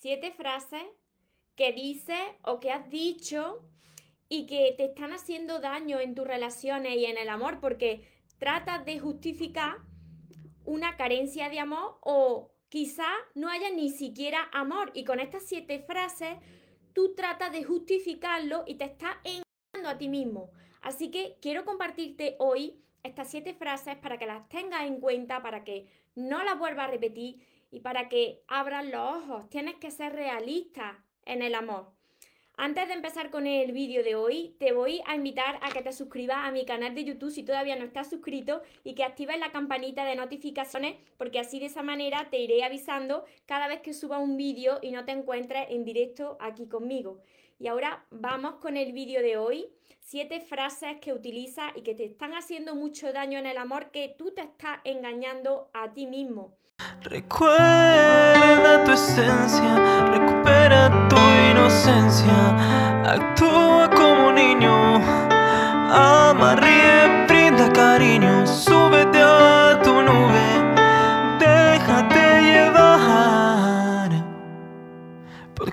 siete frases que dices o que has dicho y que te están haciendo daño en tus relaciones y en el amor porque tratas de justificar una carencia de amor o quizá no haya ni siquiera amor y con estas siete frases tú tratas de justificarlo y te estás engañando a ti mismo. Así que quiero compartirte hoy estas siete frases para que las tengas en cuenta, para que no las vuelvas a repetir y para que abras los ojos. Tienes que ser realista en el amor. Antes de empezar con el vídeo de hoy, te voy a invitar a que te suscribas a mi canal de YouTube si todavía no estás suscrito y que actives la campanita de notificaciones porque así de esa manera te iré avisando cada vez que suba un vídeo y no te encuentres en directo aquí conmigo. Y ahora vamos con el vídeo de hoy. Siete frases que utilizas y que te están haciendo mucho daño en el amor que tú te estás engañando a ti mismo. Recuerda tu esencia, recupera tu inocencia, actúa como niño, ama, ríe, brinda cariño,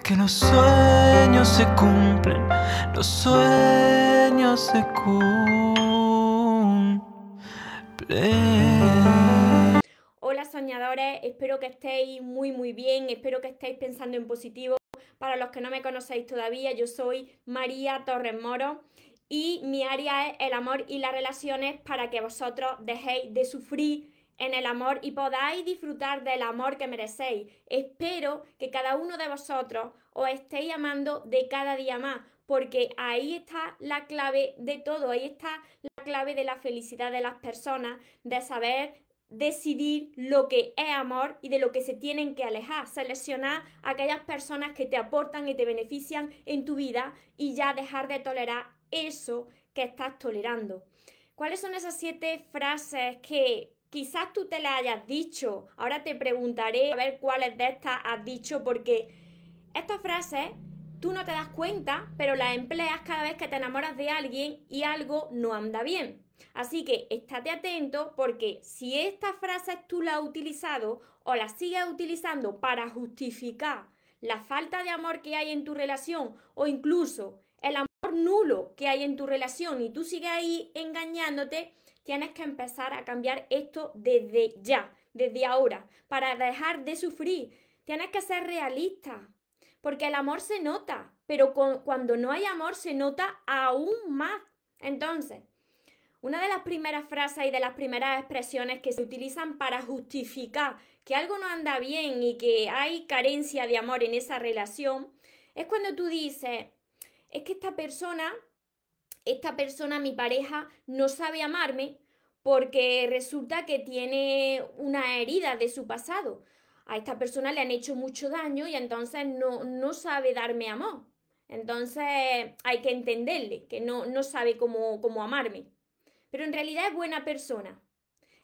porque los sueños se cumplen, los sueños se cumplen. Hola soñadores, espero que estéis muy muy bien, espero que estéis pensando en positivo. Para los que no me conocéis todavía, yo soy María Torres Moro y mi área es el amor y las relaciones para que vosotros dejéis de sufrir en el amor y podáis disfrutar del amor que merecéis. Espero que cada uno de vosotros os estéis amando de cada día más, porque ahí está la clave de todo, ahí está la clave de la felicidad de las personas, de saber decidir lo que es amor y de lo que se tienen que alejar, seleccionar aquellas personas que te aportan y te benefician en tu vida y ya dejar de tolerar eso que estás tolerando. ¿Cuáles son esas siete frases que quizás tú te las hayas dicho? Ahora te preguntaré a ver cuáles de estas has dicho porque estas frases tú no te das cuenta, pero las empleas cada vez que te enamoras de alguien y algo no anda bien. Así que estate atento porque si estas frases tú las has utilizado o las sigues utilizando para justificar la falta de amor que hay en tu relación o incluso el amor nulo que hay en tu relación y tú sigues ahí engañándote, tienes que empezar a cambiar esto desde ya, desde ahora, para dejar de sufrir. Tienes que ser realista, porque el amor se nota, pero cuando no hay amor se nota aún más. Entonces, una de las primeras frases y de las primeras expresiones que se utilizan para justificar que algo no anda bien y que hay carencia de amor en esa relación es cuando tú dices, es que esta persona, esta persona, mi pareja, no sabe amarme porque resulta que tiene una herida de su pasado. A esta persona le han hecho mucho daño y entonces no, no sabe darme amor. Entonces hay que entenderle, que no, no sabe cómo, cómo amarme pero en realidad es buena persona.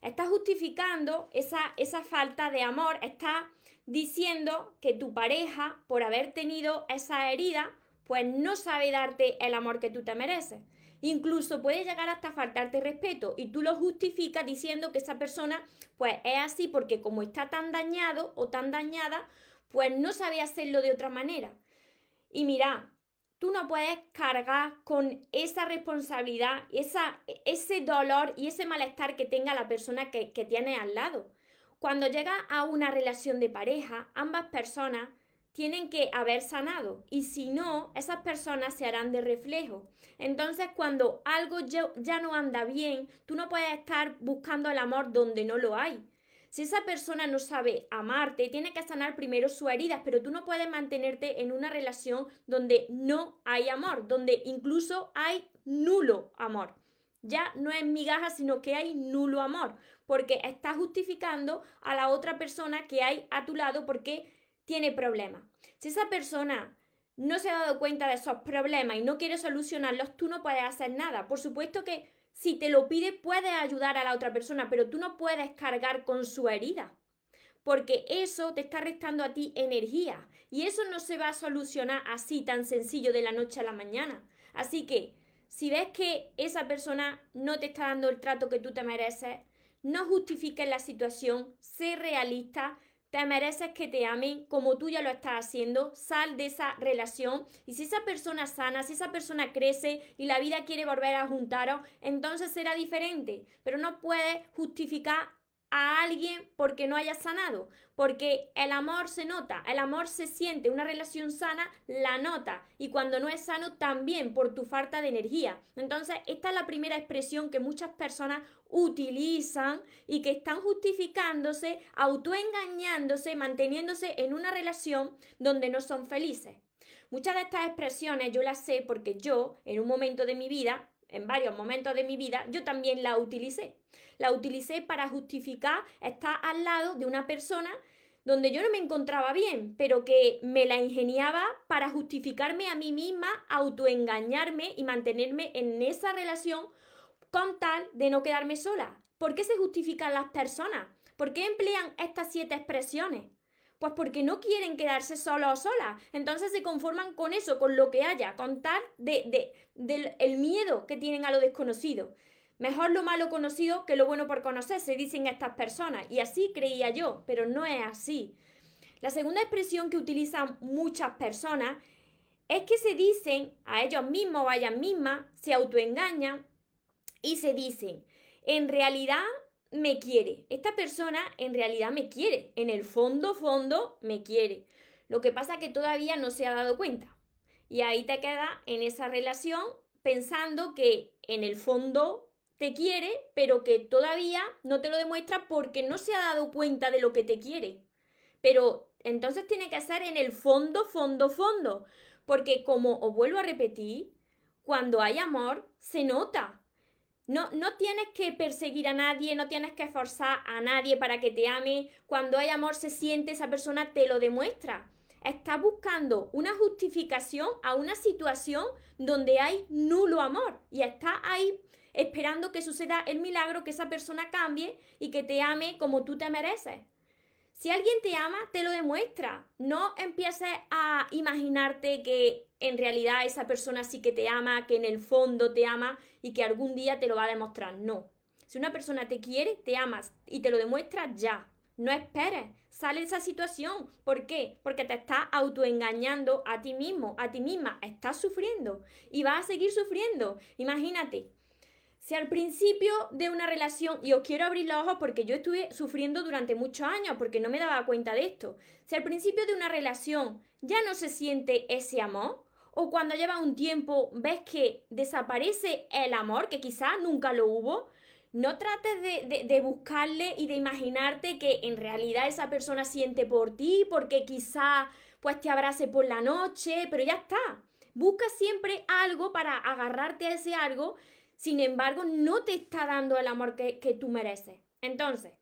Está justificando esa, esa falta de amor, está diciendo que tu pareja, por haber tenido esa herida, pues no sabe darte el amor que tú te mereces. Incluso puede llegar hasta faltarte respeto y tú lo justificas diciendo que esa persona pues es así porque como está tan dañado o tan dañada, pues no sabe hacerlo de otra manera. Y mira, tú no puedes cargar con esa responsabilidad, esa, ese dolor y ese malestar que tenga la persona que, que tiene al lado. Cuando llega a una relación de pareja, ambas personas tienen que haber sanado y si no, esas personas se harán de reflejo. Entonces, cuando algo ya no anda bien, tú no puedes estar buscando el amor donde no lo hay. Si esa persona no sabe amarte, tiene que sanar primero sus heridas, pero tú no puedes mantenerte en una relación donde no hay amor, donde incluso hay nulo amor. Ya no es migaja, sino que hay nulo amor, porque estás justificando a la otra persona que hay a tu lado porque tiene problemas. Si esa persona no se ha dado cuenta de esos problemas y no quiere solucionarlos, tú no puedes hacer nada. Por supuesto que si te lo pide, puedes ayudar a la otra persona, pero tú no puedes cargar con su herida, porque eso te está restando a ti energía y eso no se va a solucionar así tan sencillo de la noche a la mañana. Así que, si ves que esa persona no te está dando el trato que tú te mereces, no justifiques la situación, sé realista, te mereces que te amen como tú ya lo estás haciendo, sal de esa relación y si esa persona sana, si esa persona crece y la vida quiere volver a juntaros, entonces será diferente, pero no puedes justificar a alguien porque no haya sanado, porque el amor se nota, el amor se siente, una relación sana la nota y cuando no es sano también por tu falta de energía. Entonces, esta es la primera expresión que muchas personas utilizan y que están justificándose, autoengañándose, manteniéndose en una relación donde no son felices. Muchas de estas expresiones yo las sé porque yo, en un momento de mi vida, en varios momentos de mi vida, yo también la utilicé. La utilicé para justificar estar al lado de una persona donde yo no me encontraba bien, pero que me la ingeniaba para justificarme a mí misma, autoengañarme y mantenerme en esa relación con tal de no quedarme sola. ¿Por qué se justifican las personas? ¿Por qué emplean estas siete expresiones? Pues porque no quieren quedarse solos o solas. Entonces se conforman con eso, con lo que haya, con tal de, el miedo que tienen a lo desconocido. Mejor lo malo conocido que lo bueno por conocer, se dicen estas personas. Y así creía yo, pero no es así. La segunda expresión que utilizan muchas personas es que se dicen a ellos mismos o a ellas mismas, se autoengañan y se dicen, en realidad me quiere. Esta persona en realidad me quiere. En el fondo, fondo, me quiere. Lo que pasa es que todavía no se ha dado cuenta. Y ahí te queda en esa relación pensando que en el fondo te quiere, pero que todavía no te lo demuestra porque no se ha dado cuenta de lo que te quiere. Pero entonces tiene que ser en el fondo, fondo, fondo. Porque como os vuelvo a repetir, cuando hay amor, se nota. No, no tienes que perseguir a nadie, no tienes que forzar a nadie para que te ame. Cuando hay amor se siente, esa persona te lo demuestra. Estás buscando una justificación a una situación donde hay nulo amor y estás ahí esperando que suceda el milagro, que esa persona cambie y que te ame como tú te mereces. Si alguien te ama, te lo demuestra. No empieces a imaginarte que en realidad esa persona sí que te ama, que en el fondo te ama y que algún día te lo va a demostrar. No. Si una persona te quiere, te amas y te lo demuestra ya. No esperes. Sale de esa situación. ¿Por qué? Porque te estás autoengañando a ti mismo, a ti misma. Estás sufriendo y vas a seguir sufriendo. Imagínate, si al principio de una relación, y os quiero abrir los ojos porque yo estuve sufriendo durante muchos años porque no me daba cuenta de esto, si al principio de una relación ya no se siente ese amor, o cuando lleva un tiempo ves que desaparece el amor, que quizás nunca lo hubo, no trates de, buscarle y de imaginarte que en realidad esa persona siente por ti, porque quizás pues te abrace por la noche, pero ya está. Busca siempre algo para agarrarte a ese algo sin embargo, no te está dando el amor que, tú mereces. Entonces,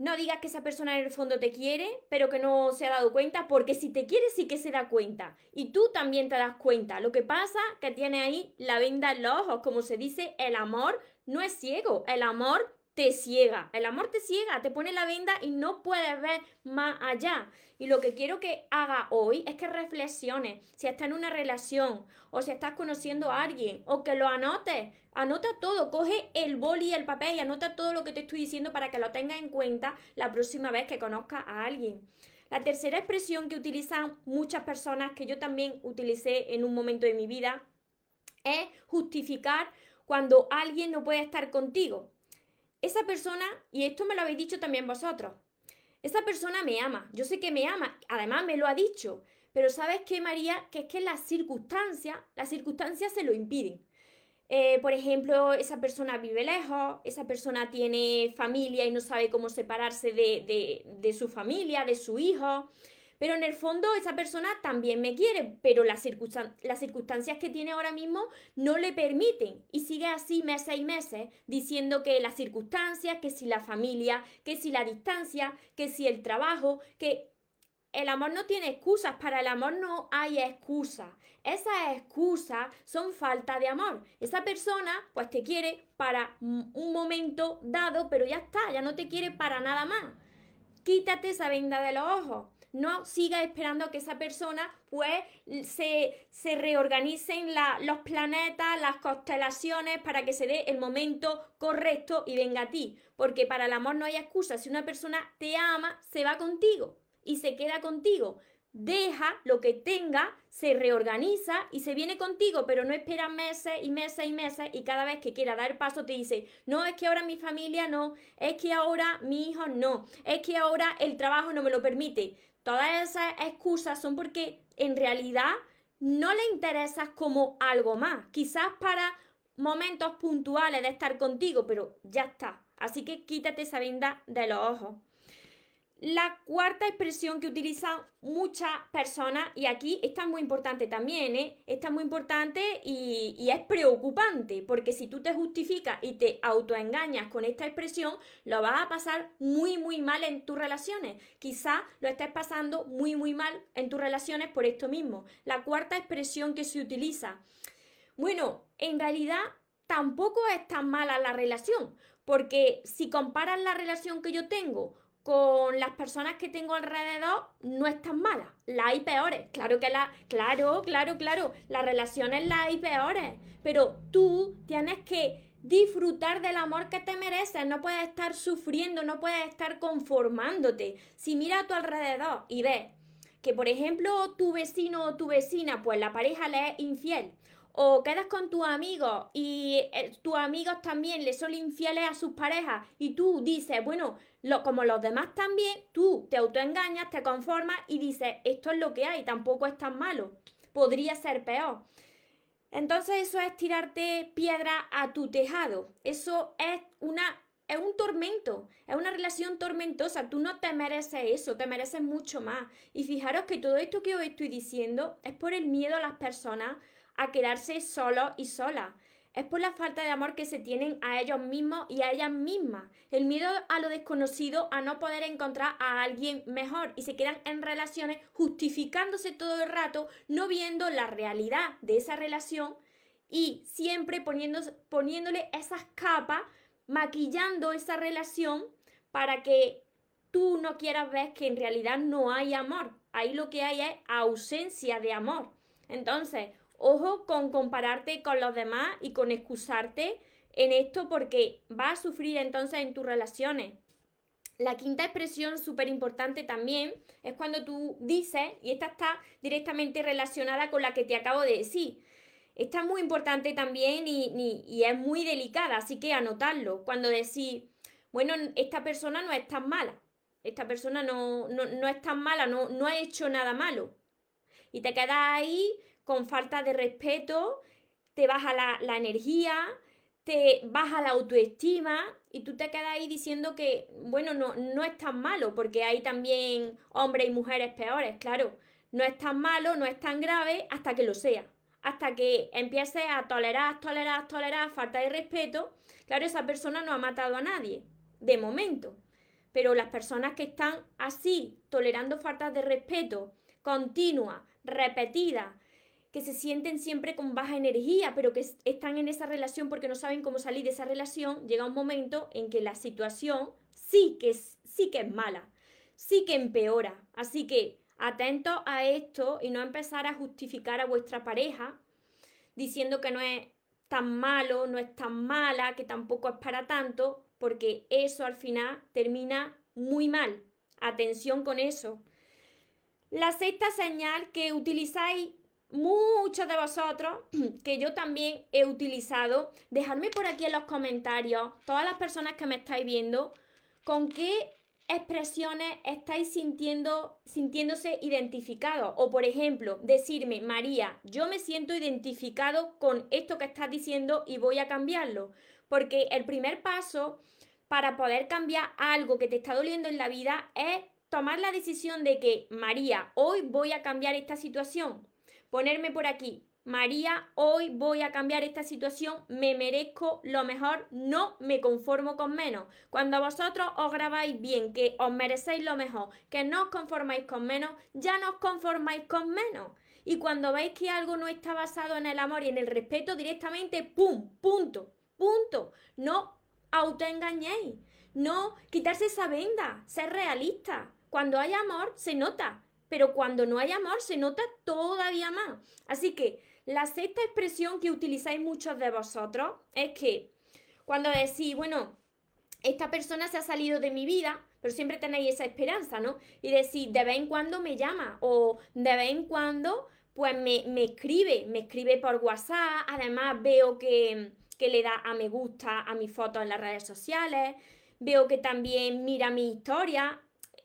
no digas que esa persona en el fondo te quiere, pero que no se ha dado cuenta, porque si te quiere sí que se da cuenta. Y tú también te das cuenta. Lo que pasa que tiene ahí la venda en los ojos. Como se dice, el amor no es ciego. El amor te ciega. El amor te ciega, te pone la venda y no puedes ver más allá. Y lo que quiero que haga hoy es que reflexiones si estás en una relación o si estás conociendo a alguien o que lo anotes. Anota todo, coge el boli y el papel y anota todo lo que te estoy diciendo para que lo tengas en cuenta la próxima vez que conozcas a alguien. La tercera expresión que utilizan muchas personas, que yo también utilicé en un momento de mi vida, es justificar cuando alguien no puede estar contigo esa persona, y esto me lo habéis dicho también vosotros, esa persona me ama, yo sé que me ama, además me lo ha dicho, pero ¿sabes qué, María? Que es que las circunstancias, las circunstancias se lo impiden. Eh, por ejemplo, esa persona vive lejos, esa persona tiene familia y no sabe cómo separarse de, de, de su familia, de su hijo. Pero en el fondo esa persona también me quiere, pero las, circunstancias que tiene ahora mismo no le permiten. Y sigue así meses y meses diciendo que las circunstancias, que si la familia, que si la distancia, que si el trabajo, que el amor no tiene excusas, para el amor no hay excusas. Esas excusas son falta de amor. Esa persona pues te quiere para un momento dado, pero ya está, ya no te quiere para nada más. Quítate esa venda de los ojos. No sigas esperando que esa persona pues se, se reorganicen los planetas, las constelaciones para que se dé el momento correcto y venga a ti. Porque para el amor no hay excusa. Si una persona te ama, se va contigo y se queda contigo deja lo que tenga, se reorganiza y se viene contigo, pero no espera meses y meses y meses y cada vez que quiera dar paso te dice, no, es que ahora mi familia no, es que ahora mi hijo no, es que ahora el trabajo no me lo permite. Todas esas excusas son porque en realidad no le interesas como algo más, quizás para momentos puntuales de estar contigo, pero ya está. Así que quítate esa venda de los ojos. La cuarta expresión que utilizan muchas personas, y aquí está muy importante también, ¿eh? está muy importante y, y, es preocupante, porque si tú te justificas y te autoengañas con esta expresión, lo vas a pasar muy, muy mal en tus relaciones. Quizás lo estés pasando muy, muy mal en tus relaciones por esto mismo. La cuarta expresión que se utiliza. Bueno, en realidad tampoco es tan mala la relación, porque si comparas la relación que yo tengo con las personas que tengo alrededor no es tan mala. La hay peores. Claro que la. Claro, claro, claro. Las relaciones las hay peores. Pero tú tienes que disfrutar del amor que te mereces. No puedes estar sufriendo, no puedes estar conformándote. Si mira a tu alrededor y ves que, por ejemplo, tu vecino o tu vecina, pues la pareja le es infiel o quedas con tus amigos y eh, tus amigos también le son infieles a sus parejas y tú dices, bueno, lo, como los demás también, tú te autoengañas, te conformas y dices, esto es lo que hay, tampoco es tan malo, podría ser peor. Entonces eso es tirarte piedra a tu tejado, eso es una es un tormento, es una relación tormentosa. Tú no te mereces eso, te mereces mucho más. Y fijaros que todo esto que os estoy diciendo es por el miedo a las personas a quedarse solos y solas. Es por la falta de amor que se tienen a ellos mismos y a ellas mismas. El miedo a lo desconocido, a no poder encontrar a alguien mejor y se quedan en relaciones justificándose todo el rato, no viendo la realidad de esa relación y siempre poniéndole esas capas, maquillando esa relación para que tú no quieras ver que en realidad no hay amor. Ahí lo que hay es ausencia de amor. Entonces, Ojo con compararte con los demás y con excusarte en esto porque vas a sufrir entonces en tus relaciones. La quinta expresión súper importante también es cuando tú dices, y esta está directamente relacionada con la que te acabo de decir, esta es muy importante también y, es muy delicada, así que anotarlo. Cuando decís, bueno, esta persona no es tan mala, esta persona no, no, es tan mala, no, no ha hecho nada malo. Y te quedas ahí con falta de respeto, te baja la, energía, te baja la autoestima y tú te quedas ahí diciendo que, bueno, no, no es tan malo, porque hay también hombres y mujeres peores, claro. No es tan malo, no es tan grave hasta que lo sea. Hasta que empieces a tolerar, tolerar, tolerar falta de respeto. Claro, esa persona no ha matado a nadie, de momento. Pero las personas que están así, tolerando faltas de respeto, continua, repetida, que se sienten siempre con baja energía, pero que están en esa relación porque no saben cómo salir de esa relación, llega un momento en que la situación sí que es, sí que es mala, sí que empeora. Así que atentos a esto y no empezar a justificar a vuestra pareja diciendo que no es tan malo, no es tan mala, que tampoco es para tanto, porque eso al final termina muy mal. Atención con eso. La sexta señal que utilizáis muchos de vosotros, que yo también he utilizado, dejadme por aquí en los comentarios, todas las personas que me estáis viendo, con qué expresiones estáis sintiendo, sintiéndose identificados. O por ejemplo, decirme, María, yo me siento identificado con esto que estás diciendo y voy a cambiarlo. Porque el primer paso para poder cambiar algo que te está doliendo en la vida es tomar la decisión de que, María, hoy voy a cambiar esta situación ponerme por aquí, María, hoy voy a cambiar esta situación, me merezco lo mejor, no me conformo con menos. Cuando vosotros os grabáis bien, que os merecéis lo mejor, que no os conformáis con menos, ya no os conformáis con menos. Y cuando veis que algo no está basado en el amor y en el respeto, directamente, ¡pum! Punto, punto. No autoengañéis, no quitarse esa venda, ser realista. Cuando hay amor, se nota, pero cuando no hay amor, se nota todavía más. Así que la sexta expresión que utilizáis muchos de vosotros es que cuando decís, bueno, esta persona se ha salido de mi vida, pero siempre tenéis esa esperanza, ¿no? Y decís, de vez en cuando me llama o de vez en cuando pues me, me escribe, me escribe por WhatsApp, además veo que, que le da a me gusta a mis fotos en las redes sociales, veo que también mira mi historia,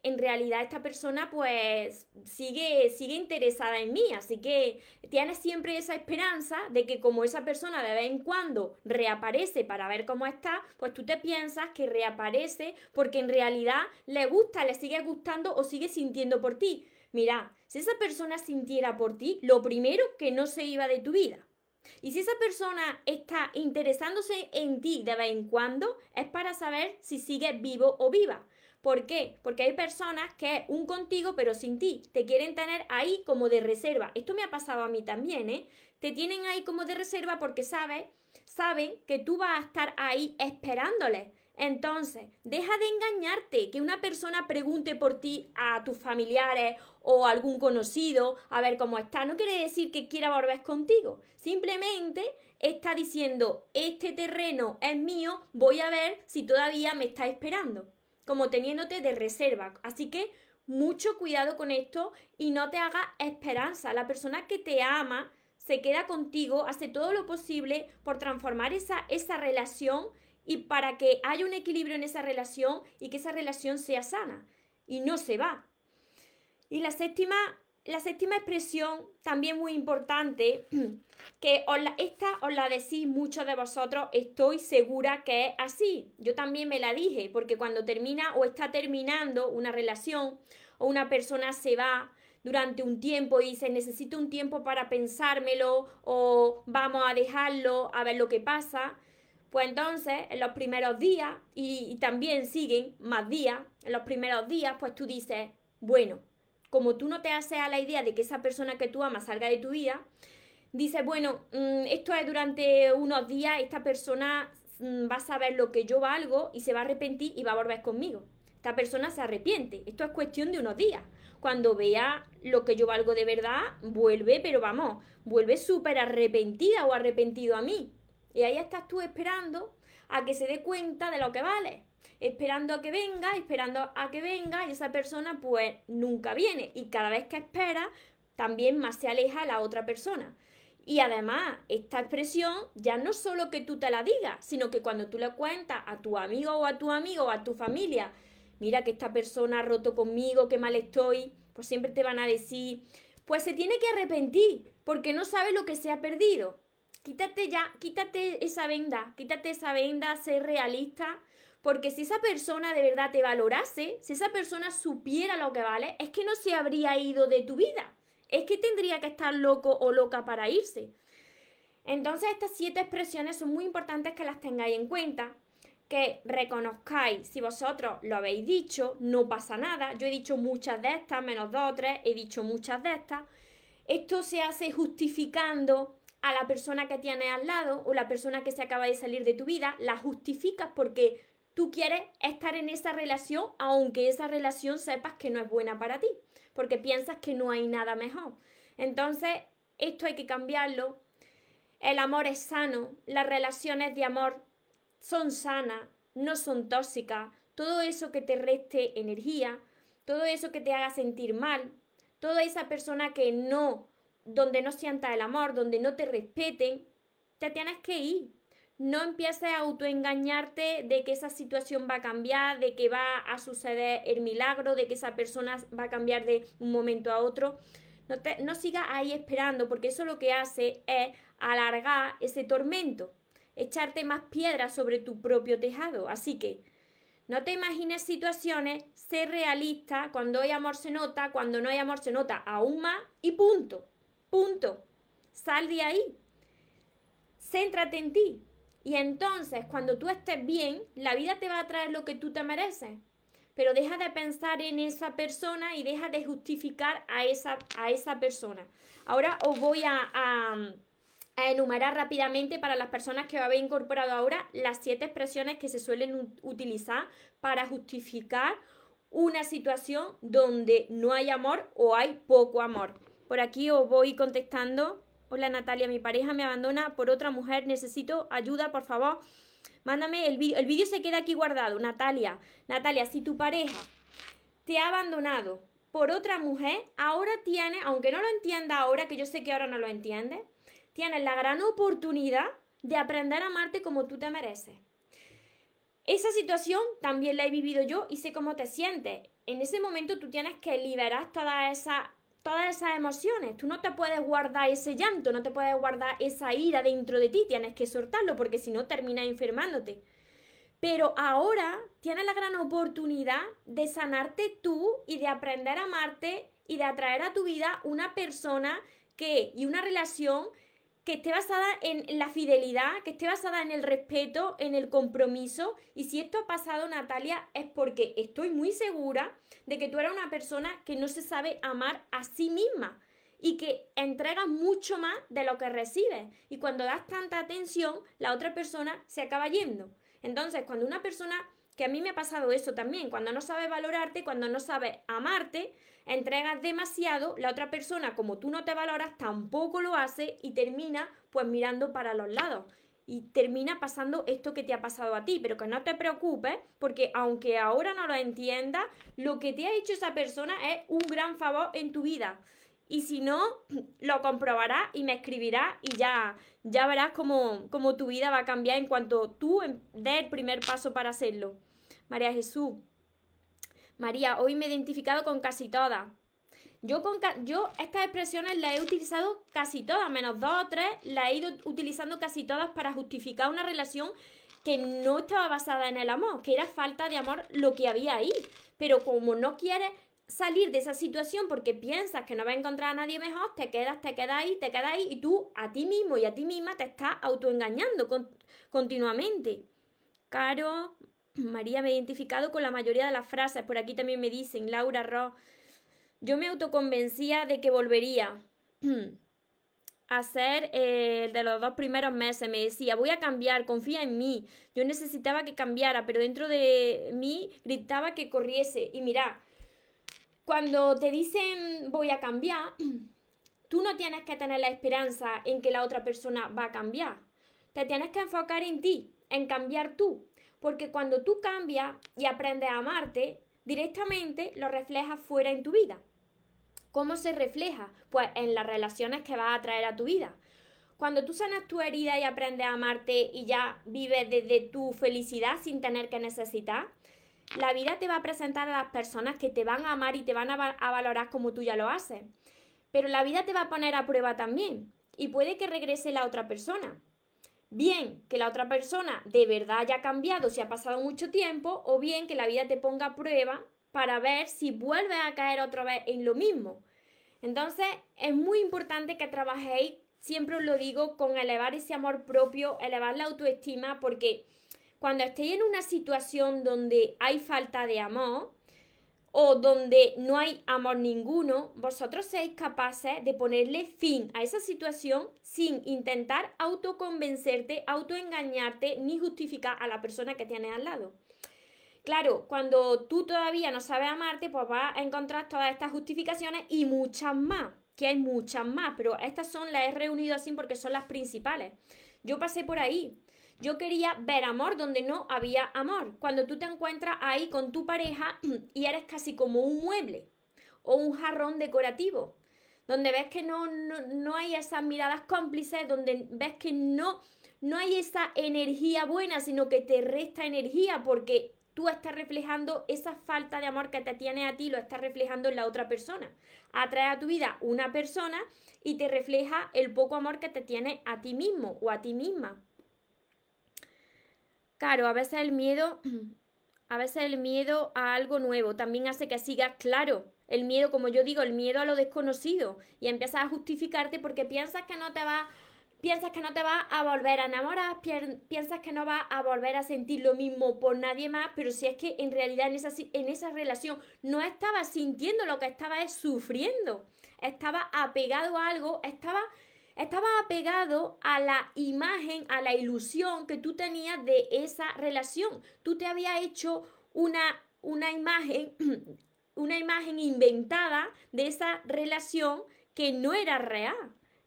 en realidad esta persona pues sigue, sigue interesada en mí, así que tienes siempre esa esperanza de que como esa persona de vez en cuando reaparece para ver cómo está, pues tú te piensas que reaparece porque en realidad le gusta, le sigue gustando o sigue sintiendo por ti. Mira, si esa persona sintiera por ti, lo primero que no se iba de tu vida. Y si esa persona está interesándose en ti de vez en cuando, es para saber si sigues vivo o viva. ¿Por qué? Porque hay personas que un contigo pero sin ti. Te quieren tener ahí como de reserva. Esto me ha pasado a mí también, ¿eh? Te tienen ahí como de reserva porque sabes, saben que tú vas a estar ahí esperándoles. Entonces, deja de engañarte, que una persona pregunte por ti a tus familiares o a algún conocido a ver cómo está. No quiere decir que quiera volver contigo. Simplemente está diciendo, este terreno es mío, voy a ver si todavía me está esperando como teniéndote de reserva. Así que mucho cuidado con esto y no te hagas esperanza. La persona que te ama se queda contigo, hace todo lo posible por transformar esa, esa relación y para que haya un equilibrio en esa relación y que esa relación sea sana y no se va. Y la séptima la séptima expresión, también muy importante, que esta os la decís muchos de vosotros, estoy segura que es así. Yo también me la dije, porque cuando termina o está terminando una relación o una persona se va durante un tiempo y dice necesito un tiempo para pensármelo o vamos a dejarlo a ver lo que pasa, pues entonces en los primeros días y, y también siguen más días, en los primeros días pues tú dices, bueno, como tú no te haces a la idea de que esa persona que tú amas salga de tu vida, dices, bueno, mm, esto es durante unos días, esta persona mm, va a saber lo que yo valgo y se va a arrepentir y va a volver conmigo. Esta persona se arrepiente. Esto es cuestión de unos días. Cuando vea lo que yo valgo de verdad, vuelve, pero vamos, vuelve súper arrepentida o arrepentido a mí. Y ahí estás tú esperando a que se dé cuenta de lo que vale esperando a que venga, esperando a que venga y esa persona pues nunca viene y cada vez que espera también más se aleja la otra persona. Y además, esta expresión ya no solo que tú te la digas, sino que cuando tú le cuentas a tu amigo o a tu amigo o a tu familia, mira que esta persona ha roto conmigo, qué mal estoy, pues siempre te van a decir, pues se tiene que arrepentir, porque no sabe lo que se ha perdido. Quítate ya, quítate esa venda, quítate esa venda, ser realista porque si esa persona de verdad te valorase, si esa persona supiera lo que vale, es que no se habría ido de tu vida. Es que tendría que estar loco o loca para irse. Entonces estas siete expresiones son muy importantes que las tengáis en cuenta, que reconozcáis si vosotros lo habéis dicho, no pasa nada. Yo he dicho muchas de estas, menos dos o tres, he dicho muchas de estas. Esto se hace justificando a la persona que tienes al lado o la persona que se acaba de salir de tu vida, la justificas porque tú quieres estar en esa relación, aunque esa relación sepas que no es buena para ti, porque piensas que no hay nada mejor. Entonces, esto hay que cambiarlo. El amor es sano, las relaciones de amor son sanas, no son tóxicas. Todo eso que te reste energía, todo eso que te haga sentir mal, toda esa persona que no, donde no sienta el amor, donde no te respeten, te tienes que ir no empieces a autoengañarte de que esa situación va a cambiar, de que va a suceder el milagro, de que esa persona va a cambiar de un momento a otro. No, sigas ahí esperando, porque eso lo que hace es alargar ese tormento, echarte más piedras sobre tu propio tejado. Así que no te imagines situaciones, sé realista, cuando hay amor se nota, cuando no hay amor se nota aún más y punto, punto. Sal de ahí. Céntrate en ti, y entonces, cuando tú estés bien, la vida te va a traer lo que tú te mereces. Pero deja de pensar en esa persona y deja de justificar a esa, a esa persona. Ahora os voy a, enumerar rápidamente para las personas que habéis incorporado ahora las siete expresiones que se suelen utilizar para justificar una situación donde no hay amor o hay poco amor. Por aquí os voy contestando. Hola Natalia, mi pareja me abandona por otra mujer, necesito ayuda, por favor. Mándame el vídeo. El vídeo se queda aquí guardado. Natalia, Natalia, si tu pareja te ha abandonado por otra mujer, ahora tiene, aunque no lo entienda ahora, que yo sé que ahora no lo entiende, tienes la gran oportunidad de aprender a amarte como tú te mereces. Esa situación también la he vivido yo y sé cómo te sientes. En ese momento tú tienes que liberar todas esas todas esas emociones. Tú no te puedes guardar ese llanto, no te puedes guardar esa ira dentro de ti, tienes que soltarlo porque si no terminas enfermándote. Pero ahora tienes la gran oportunidad de sanarte tú y de aprender a amarte y de atraer a tu vida una persona que y una relación que esté basada en la fidelidad, que esté basada en el respeto, en el compromiso. Y si esto ha pasado, Natalia, es porque estoy muy segura de que tú eres una persona que no se sabe amar a sí misma y que entrega mucho más de lo que recibe. Y cuando das tanta atención, la otra persona se acaba yendo. Entonces, cuando una persona, que a mí me ha pasado eso también, cuando no sabe valorarte, cuando no sabe amarte, entregas demasiado, la otra persona, como tú no te valoras, tampoco lo hace y termina pues mirando para los lados. Y termina pasando esto que te ha pasado a ti, pero que no te preocupes, porque aunque ahora no lo entiendas, lo que te ha hecho esa persona es un gran favor en tu vida. Y si no, lo comprobarás y me escribirás y ya, ya verás cómo, cómo tu vida va a cambiar en cuanto tú des el primer paso para hacerlo. María Jesús, María, hoy me he identificado con casi todas. Yo, yo estas expresiones las he utilizado casi todas, menos dos o tres, las he ido utilizando casi todas para justificar una relación que no estaba basada en el amor, que era falta de amor lo que había ahí. Pero como no quieres salir de esa situación porque piensas que no vas a encontrar a nadie mejor, te quedas, te quedas ahí, te quedas ahí y tú a ti mismo y a ti misma te estás autoengañando continuamente. Caro, María me he identificado con la mayoría de las frases. Por aquí también me dicen, Laura Ross. Yo me autoconvencía de que volvería a ser eh, de los dos primeros meses. Me decía, voy a cambiar, confía en mí. Yo necesitaba que cambiara, pero dentro de mí gritaba que corriese. Y mira, cuando te dicen voy a cambiar, tú no tienes que tener la esperanza en que la otra persona va a cambiar. Te tienes que enfocar en ti, en cambiar tú. Porque cuando tú cambias y aprendes a amarte, directamente lo reflejas fuera en tu vida. ¿Cómo se refleja? Pues en las relaciones que vas a traer a tu vida. Cuando tú sanas tu herida y aprendes a amarte y ya vives desde tu felicidad sin tener que necesitar, la vida te va a presentar a las personas que te van a amar y te van a, valorar como tú ya lo haces. Pero la vida te va a poner a prueba también y puede que regrese la otra persona bien que la otra persona de verdad haya cambiado si ha pasado mucho tiempo, o bien que la vida te ponga a prueba para ver si vuelves a caer otra vez en lo mismo. Entonces es muy importante que trabajéis, siempre os lo digo, con elevar ese amor propio, elevar la autoestima, porque cuando estéis en una situación donde hay falta de amor, o donde no hay amor ninguno, vosotros seáis capaces de ponerle fin a esa situación sin intentar autoconvencerte, autoengañarte ni justificar a la persona que tienes al lado. Claro, cuando tú todavía no sabes amarte, pues vas a encontrar todas estas justificaciones y muchas más, que hay muchas más, pero estas son las he reunido así porque son las principales. Yo pasé por ahí, yo quería ver amor donde no había amor. Cuando tú te encuentras ahí con tu pareja y eres casi como un mueble o un jarrón decorativo, donde ves que no, no, hay esas miradas cómplices, donde ves que no, no hay esa energía buena, sino que te resta energía porque tú estás reflejando esa falta de amor que te tiene a ti, lo estás reflejando en la otra persona. Atrae a tu vida una persona y te refleja el poco amor que te tiene a ti mismo o a ti misma. Claro, a veces el miedo, a veces el miedo a algo nuevo también hace que sigas claro. El miedo, como yo digo, el miedo a lo desconocido. Y empiezas a justificarte porque piensas que no te va, piensas que no te va a volver a enamorar, piensas que no va a volver a sentir lo mismo por nadie más, pero si es que en realidad en esa, en esa relación no estabas sintiendo lo que estabas sufriendo. Estaba apegado a algo, estaba estaba apegado a la imagen, a la ilusión que tú tenías de esa relación. Tú te había hecho una, una imagen, una imagen inventada de esa relación que no era real.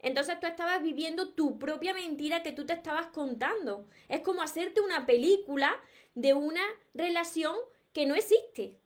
Entonces tú estabas viviendo tu propia mentira que tú te estabas contando. Es como hacerte una película de una relación que no existe.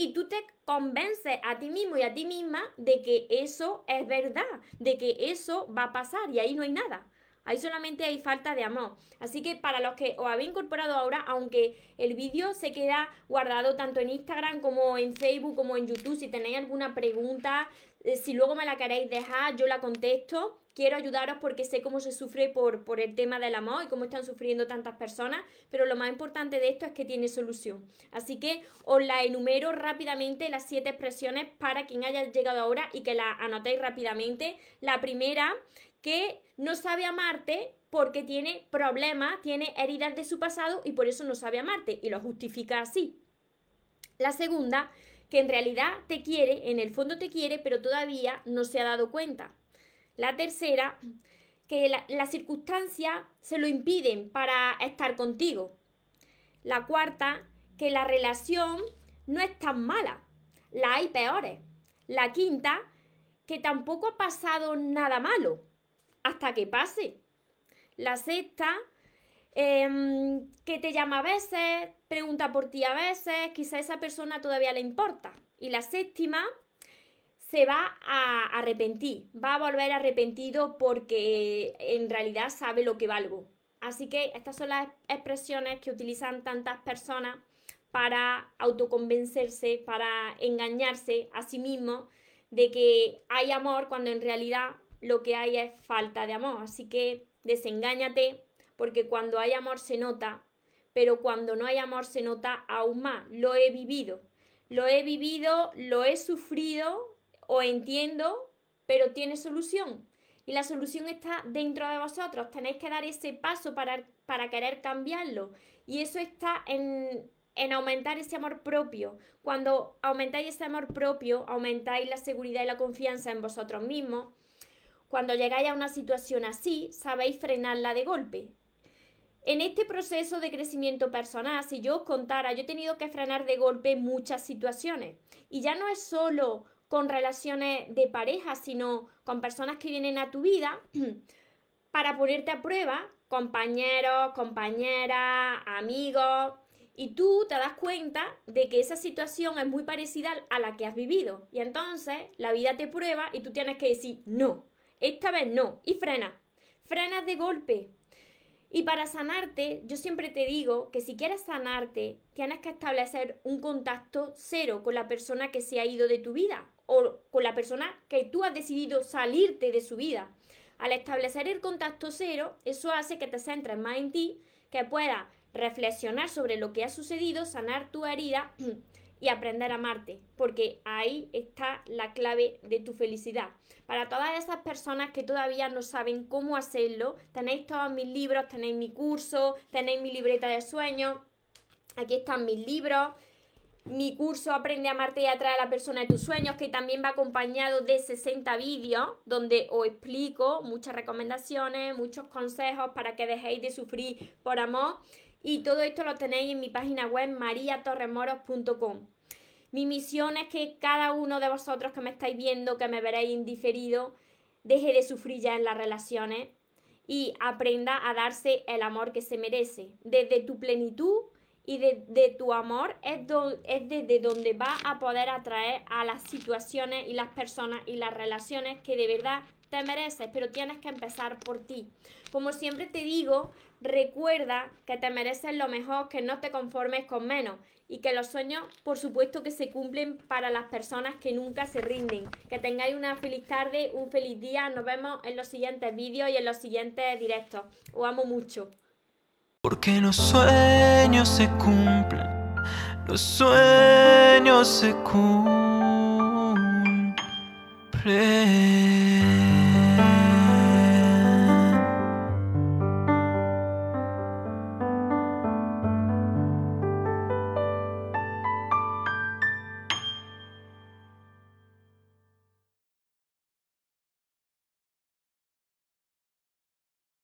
Y tú te convences a ti mismo y a ti misma de que eso es verdad, de que eso va a pasar y ahí no hay nada. Ahí solamente hay falta de amor. Así que para los que os habéis incorporado ahora, aunque el vídeo se queda guardado tanto en Instagram como en Facebook como en YouTube, si tenéis alguna pregunta, eh, si luego me la queréis dejar, yo la contesto. Quiero ayudaros porque sé cómo se sufre por, por el tema del amor y cómo están sufriendo tantas personas, pero lo más importante de esto es que tiene solución. Así que os la enumero rápidamente las siete expresiones para quien haya llegado ahora y que la anotéis rápidamente. La primera, que no sabe amarte porque tiene problemas, tiene heridas de su pasado y por eso no sabe amarte y lo justifica así. La segunda, que en realidad te quiere, en el fondo te quiere, pero todavía no se ha dado cuenta. La tercera, que las la circunstancias se lo impiden para estar contigo. La cuarta, que la relación no es tan mala, la hay peores. La quinta, que tampoco ha pasado nada malo, hasta que pase. La sexta, Em, que te llama a veces, pregunta por ti a veces, quizá esa persona todavía le importa. Y la séptima, se va a arrepentir, va a volver arrepentido porque en realidad sabe lo que valgo. Así que estas son las expresiones que utilizan tantas personas para autoconvencerse, para engañarse a sí mismos de que hay amor cuando en realidad lo que hay es falta de amor. Así que desengáñate, porque cuando hay amor se nota, pero cuando no hay amor se nota aún más. Lo he vivido, lo he vivido, lo he sufrido o entiendo, pero tiene solución. Y la solución está dentro de vosotros. Tenéis que dar ese paso para, para querer cambiarlo. Y eso está en, en aumentar ese amor propio. Cuando aumentáis ese amor propio, aumentáis la seguridad y la confianza en vosotros mismos. Cuando llegáis a una situación así, sabéis frenarla de golpe. En este proceso de crecimiento personal, si yo os contara, yo he tenido que frenar de golpe muchas situaciones. Y ya no es solo con relaciones de pareja, sino con personas que vienen a tu vida para ponerte a prueba, compañeros, compañeras, amigos, y tú te das cuenta de que esa situación es muy parecida a la que has vivido. Y entonces la vida te prueba y tú tienes que decir, no, esta vez no, y frena. Frenas de golpe, y para sanarte, yo siempre te digo que si quieres sanarte, tienes que establecer un contacto cero con la persona que se ha ido de tu vida o con la persona que tú has decidido salirte de su vida. Al establecer el contacto cero, eso hace que te centres más en ti, que puedas reflexionar sobre lo que ha sucedido, sanar tu herida y aprender a amarte, porque ahí está la clave de tu felicidad. Para todas esas personas que todavía no saben cómo hacerlo, tenéis todos mis libros, tenéis mi curso, tenéis mi libreta de sueños, aquí están mis libros, mi curso Aprende a amarte y atraer a la persona de tus sueños, que también va acompañado de 60 vídeos donde os explico muchas recomendaciones, muchos consejos para que dejéis de sufrir por amor y todo esto lo tenéis en mi página web mariatorremoros.com. Mi misión es que cada uno de vosotros que me estáis viendo, que me veréis indiferido, deje de sufrir ya en las relaciones y aprenda a darse el amor que se merece. Desde tu plenitud y de, tu amor es, es desde donde va a poder atraer a las situaciones y las personas y las relaciones que de verdad te mereces, pero tienes que empezar por ti. Como siempre te digo, recuerda que te mereces lo mejor, que no te conformes con menos y que los sueños, por supuesto, que se cumplen para las personas que nunca se rinden. Que tengáis una feliz tarde, un feliz día. Nos vemos en los siguientes vídeos y en los siguientes directos. Os amo mucho. Porque los sueños se cumplen, los sueños se cumplen.